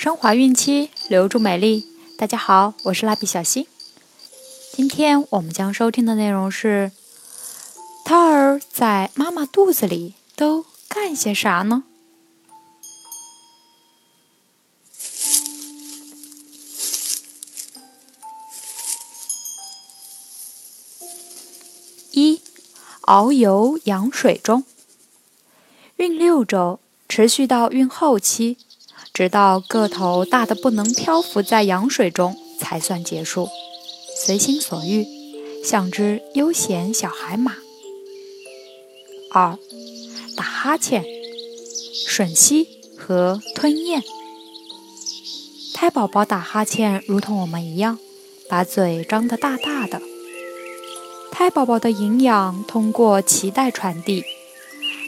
升华孕期，留住美丽。大家好，我是蜡笔小新。今天我们将收听的内容是：胎儿在妈妈肚子里都干些啥呢？一，遨游羊水中。孕六周，持续到孕后期，直到个头大的不能漂浮在羊水中才算结束。随心所欲，像只悠闲小海马。二，打哈欠、吮吸和吞咽。胎宝宝打哈欠，如同我们一样，把嘴张得大大的。胎宝宝的营养通过脐带传递，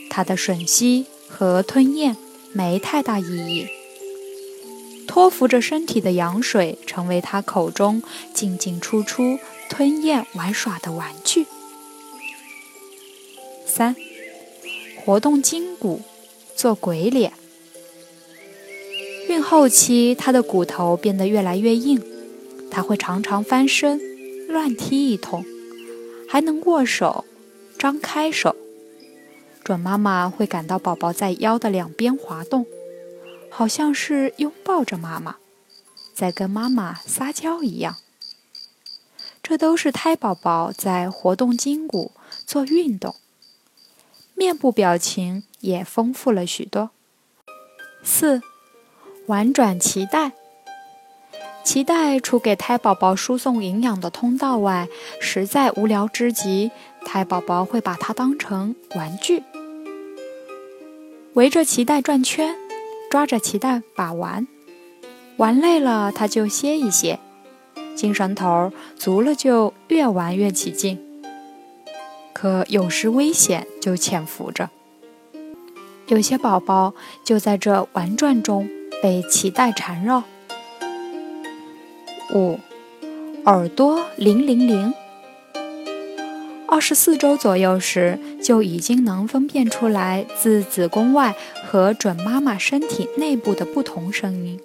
它的吮吸和吞咽没太大意义。托扶着身体的羊水，成为他口中进进出出、吞咽玩耍的玩具。三，活动筋骨，做鬼脸。孕后期，他的骨头变得越来越硬，他会常常翻身、乱踢一通。还能握手，张开手，准妈妈会感到宝宝在腰的两边滑动，好像是拥抱着妈妈，在跟妈妈撒娇一样。这都是胎宝宝在活动筋骨、做运动，面部表情也丰富了许多。四，玩转脐带。脐带除给胎宝宝输送营养的通道外，实在无聊之极，胎宝宝会把它当成玩具，围着脐带转圈，抓着脐带把玩。玩累了，他就歇一歇；精神头足了，就越玩越起劲。可有时危险就潜伏着，有些宝宝就在这玩转中被脐带缠绕。五，耳朵铃铃铃。二十四周左右时，就已经能分辨出来自子宫外和准妈妈身体内部的不同声音，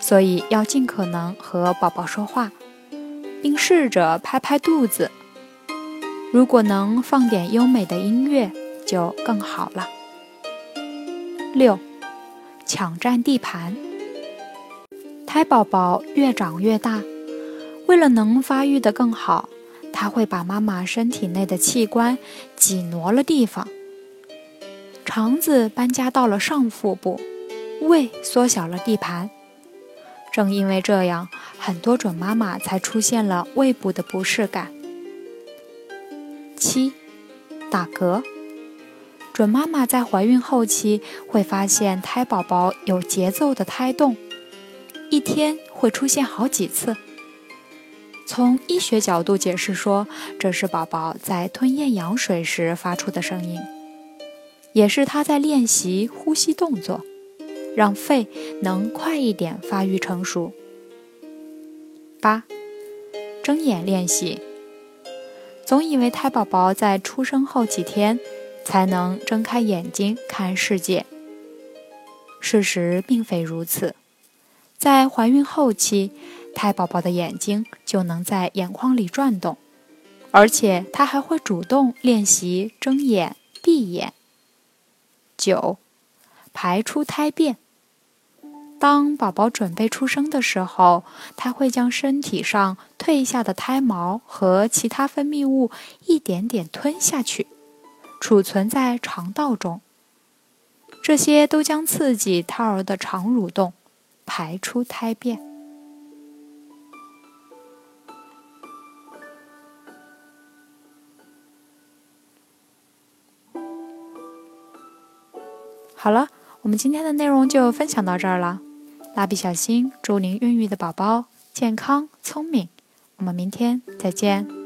所以要尽可能和宝宝说话，并试着拍拍肚子。如果能放点优美的音乐，就更好了。六，抢占地盘。胎宝宝越长越大，为了能发育得更好，他会把妈妈身体内的器官挤挪了地方。肠子搬家到了上腹部，胃缩小了地盘。正因为这样，很多准妈妈才出现了胃部的不适感。七，打嗝。准妈妈在怀孕后期会发现胎宝宝有节奏的胎动。一天会出现好几次。从医学角度解释说，这是宝宝在吞咽羊水时发出的声音，也是他在练习呼吸动作，让肺能快一点发育成熟。八，睁眼练习。总以为胎宝宝在出生后几天才能睁开眼睛看世界，事实并非如此。在怀孕后期，胎宝宝的眼睛就能在眼眶里转动，而且他还会主动练习睁眼、闭眼。九，排出胎便。当宝宝准备出生的时候，他会将身体上褪下的胎毛和其他分泌物一点点吞下去，储存在肠道中。这些都将刺激胎儿的肠蠕动。排出胎便。好了，我们今天的内容就分享到这儿了。蜡笔小新祝您孕育的宝宝健康聪明。我们明天再见。